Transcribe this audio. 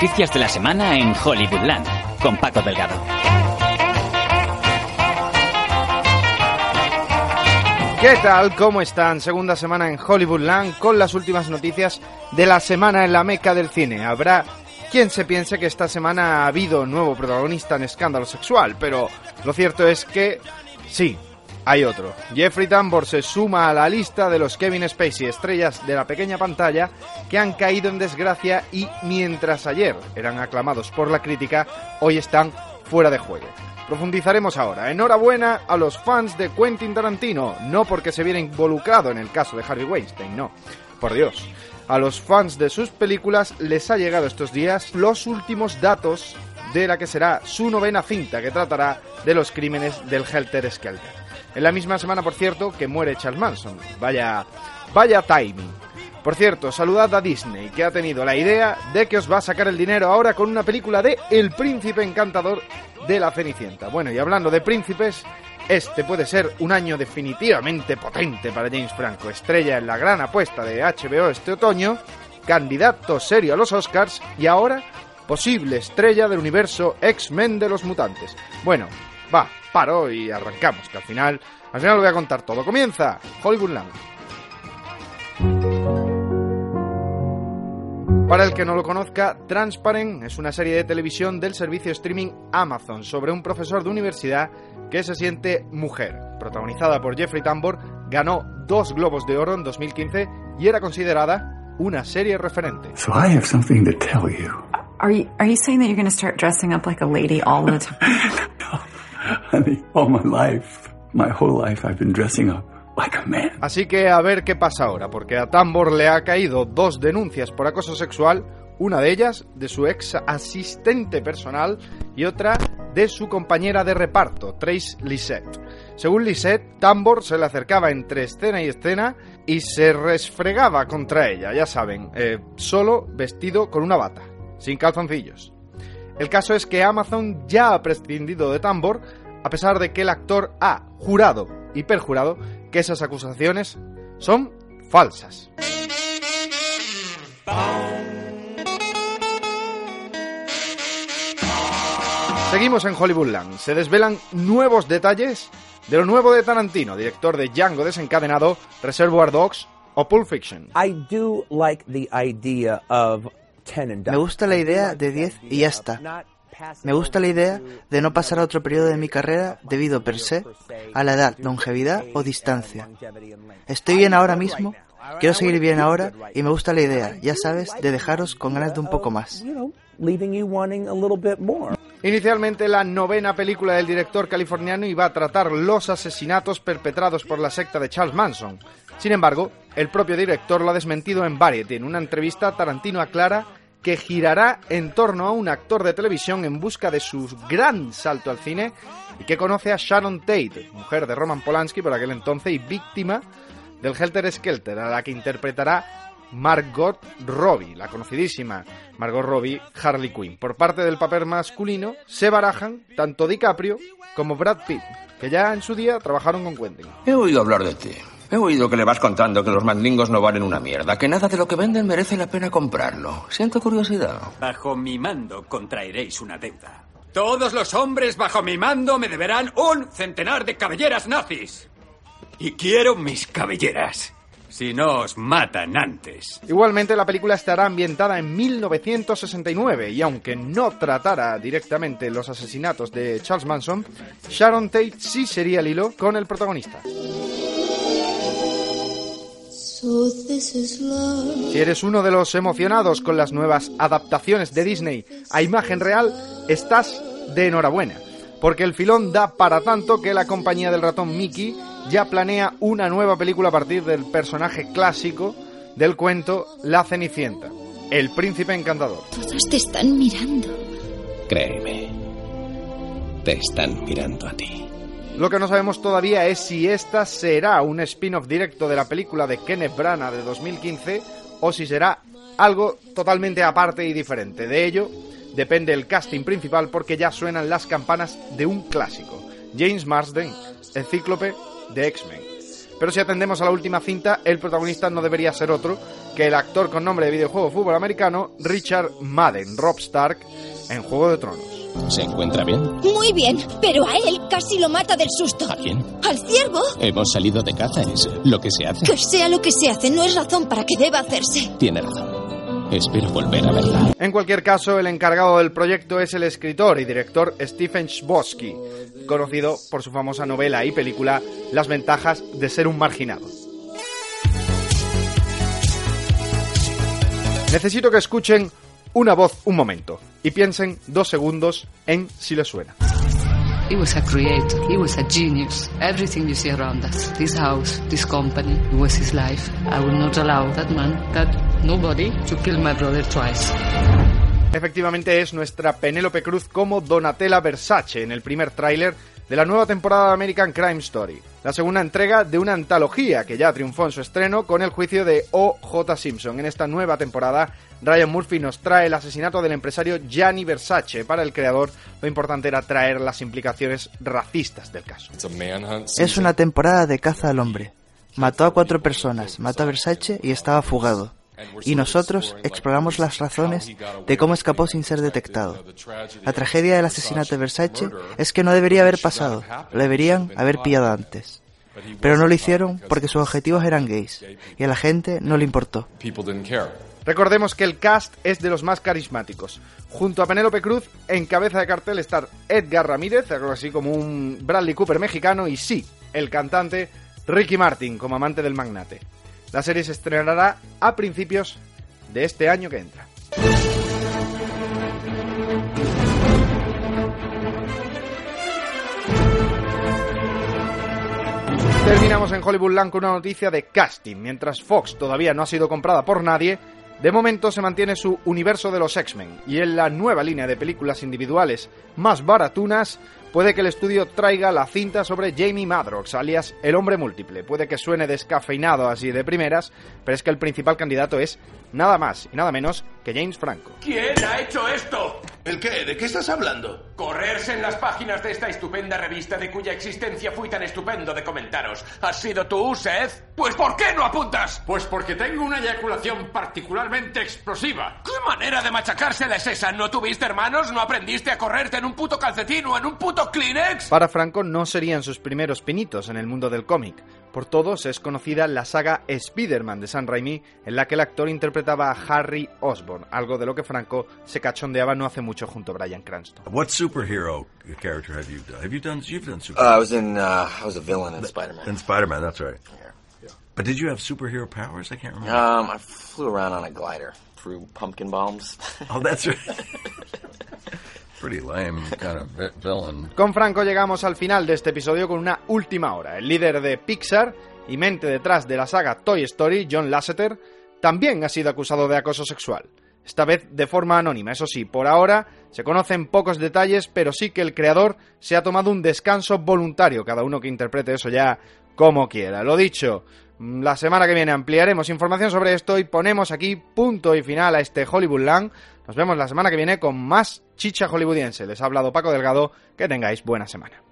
noticias de la semana en Hollywoodland, con Paco Delgado. ¿Qué tal? ¿Cómo están? Segunda semana en Hollywoodland con las últimas noticias de la semana en la meca del cine. Habrá quien se piense que esta semana ha habido nuevo protagonista en escándalo sexual, pero lo cierto es que sí, hay otro. Jeffrey Tambor se suma a la lista de los Kevin Spacey, estrellas de la pequeña pantalla, que han caído en desgracia y mientras ayer eran aclamados por la crítica, hoy están fuera de juego. Profundizaremos ahora. Enhorabuena a los fans de Quentin Tarantino, no porque se viera involucrado en el caso de Harvey Weinstein, no. Por Dios. A los fans de sus películas les ha llegado estos días los últimos datos de la que será su novena cinta que tratará de los crímenes del Helter Skelter. En la misma semana, por cierto, que muere Charles Manson. Vaya, vaya timing. Por cierto, saludad a Disney, que ha tenido la idea de que os va a sacar el dinero ahora con una película de El Príncipe Encantador de la Cenicienta. Bueno, y hablando de príncipes, este puede ser un año definitivamente potente para James Franco, estrella en la gran apuesta de HBO este otoño, candidato serio a los Oscars y ahora posible estrella del universo X-Men de los mutantes. Bueno, va, paro y arrancamos, que al final, al final lo voy a contar todo. Comienza Hollywoodland. Para el que no lo conozca, Transparent es una serie de televisión del servicio streaming Amazon sobre un profesor de universidad que se siente mujer. Protagonizada por Jeffrey Tambor, ganó dos Globos de Oro en 2015 y era considerada una serie referente. So I have something to tell you. Are you are you saying that you're going to start dressing up like a lady all the time? Así que a ver qué pasa ahora, porque a Tambor le ha caído dos denuncias por acoso sexual, una de ellas de su ex asistente personal y otra de su compañera de reparto, Trace Lisette. Según Lisette, Tambor se le acercaba entre escena y escena y se resfregaba contra ella, ya saben, eh, solo vestido con una bata, sin calzoncillos. El caso es que Amazon ya ha prescindido de Tambor, a pesar de que el actor ha jurado y perjurado que esas acusaciones son falsas. Seguimos en Hollywoodland. Se desvelan nuevos detalles de lo nuevo de Tarantino, director de Django desencadenado, Reservoir Dogs o Pulp Fiction. Me gusta la idea de 10 y ya está. Me gusta la idea de no pasar a otro periodo de mi carrera debido per se a la edad, longevidad o distancia. Estoy bien ahora mismo, quiero seguir bien ahora y me gusta la idea, ya sabes, de dejaros con ganas de un poco más. Inicialmente la novena película del director californiano iba a tratar los asesinatos perpetrados por la secta de Charles Manson. Sin embargo, el propio director lo ha desmentido en Variety. En una entrevista, Tarantino aclara que girará en torno a un actor de televisión en busca de su gran salto al cine y que conoce a Sharon Tate, mujer de Roman Polanski por aquel entonces y víctima del Helter Skelter, a la que interpretará Margot Robbie, la conocidísima Margot Robbie Harley Quinn. Por parte del papel masculino se barajan tanto DiCaprio como Brad Pitt, que ya en su día trabajaron con Quentin. He oído hablar de ti. He oído que le vas contando que los mandingos no valen una mierda, que nada de lo que venden merece la pena comprarlo. Siento curiosidad. Bajo mi mando contraeréis una deuda. Todos los hombres bajo mi mando me deberán un centenar de cabelleras nazis. Y quiero mis cabelleras. Si no os matan antes. Igualmente la película estará ambientada en 1969 y aunque no tratara directamente los asesinatos de Charles Manson, Sharon Tate sí sería el hilo con el protagonista. Si eres uno de los emocionados con las nuevas adaptaciones de Disney a imagen real, estás de enhorabuena, porque el filón da para tanto que la compañía del ratón Mickey ya planea una nueva película a partir del personaje clásico del cuento La Cenicienta, el príncipe encantador. Todos te están mirando. Créeme, te están mirando a ti. Lo que no sabemos todavía es si esta será un spin-off directo de la película de Kenneth Branagh de 2015 o si será algo totalmente aparte y diferente. De ello depende el casting principal porque ya suenan las campanas de un clásico, James Marsden, el cíclope de X-Men. Pero si atendemos a la última cinta, el protagonista no debería ser otro que el actor con nombre de videojuego fútbol americano Richard Madden, Rob Stark, en Juego de Tronos. ¿Se encuentra bien? Muy bien, pero a él casi lo mata del susto. ¿A quién? ¿Al ciervo? Hemos salido de caza, es lo que se hace. Que sea lo que se hace, no es razón para que deba hacerse. Tiene razón. Espero volver a verla. En cualquier caso, el encargado del proyecto es el escritor y director Stephen Chbosky, conocido por su famosa novela y película Las ventajas de ser un marginado. Necesito que escuchen una voz un momento y piensen dos segundos en si les suena. He was a creator. He was a genius. Everything you see around us, this house, this company, was his life. I will not allow that man, that nobody, to kill my brother twice. Efectivamente es nuestra Penélope Cruz como Donatella Versace en el primer tráiler de la nueva temporada de American Crime Story, la segunda entrega de una antología que ya triunfó en su estreno con el juicio de O.J. Simpson. En esta nueva temporada, Ryan Murphy nos trae el asesinato del empresario Gianni Versace. Para el creador, lo importante era traer las implicaciones racistas del caso. Es una temporada de caza al hombre. Mató a cuatro personas, mató a Versace y estaba fugado. Y nosotros exploramos las razones de cómo escapó sin ser detectado. La tragedia del asesinato de Versace es que no debería haber pasado, lo deberían haber pillado antes. Pero no lo hicieron porque sus objetivos eran gays y a la gente no le importó. Recordemos que el cast es de los más carismáticos. Junto a Penélope Cruz, en cabeza de cartel está Edgar Ramírez, algo así como un Bradley Cooper mexicano, y sí, el cantante Ricky Martin como amante del magnate. La serie se estrenará a principios de este año que entra. Terminamos en Hollywoodland con una noticia de casting. Mientras Fox todavía no ha sido comprada por nadie, de momento se mantiene su universo de los X-Men y en la nueva línea de películas individuales más baratunas puede que el estudio traiga la cinta sobre Jamie Madrox, alias el hombre múltiple. Puede que suene descafeinado así de primeras, pero es que el principal candidato es nada más y nada menos que James Franco. ¿Quién ha hecho esto? ¿El qué? ¿De qué estás hablando? Correrse en las páginas de esta estupenda revista de cuya existencia fui tan estupendo de comentaros. ¿Has sido tú, Seth? Pues ¿por qué no apuntas? Pues porque tengo una eyaculación particularmente explosiva. ¿Qué manera de machacársela es esa? ¿No tuviste hermanos? ¿No aprendiste a correrte en un puto calcetín o en un puto Kleenex? Para Franco no serían sus primeros pinitos en el mundo del cómic. Por todos es conocida la saga Spider-Man de Sam Raimi, en la que el actor interpretaba a Harry Osborn, algo de lo que Franco se cachondeaba no hace mucho junto a Bryan Cranston. What superhero character have you done? Have you done? You've done Uh, I was in. Uh, I was a villain in Spider-Man. In Spider-Man, that's right. But did you have superhero powers? I can't remember. Um, I flew around on a glider through pumpkin bombs. oh, that's right. Pretty lame kind of vi- villain. Con Franco llegamos al final de este episodio con una última hora. El líder de Pixar y mente detrás de la saga Toy Story, John Lasseter, también ha sido acusado de acoso sexual. Esta vez de forma anónima, eso sí, por ahora se conocen pocos detalles, pero sí que el creador se ha tomado un descanso voluntario, cada uno que interprete eso ya como quiera. Lo dicho, la semana que viene ampliaremos información sobre esto y ponemos aquí punto y final a este Hollywoodland. Nos vemos la semana que viene con más chicha hollywoodiense. Les ha hablado Paco Delgado. Que tengáis buena semana.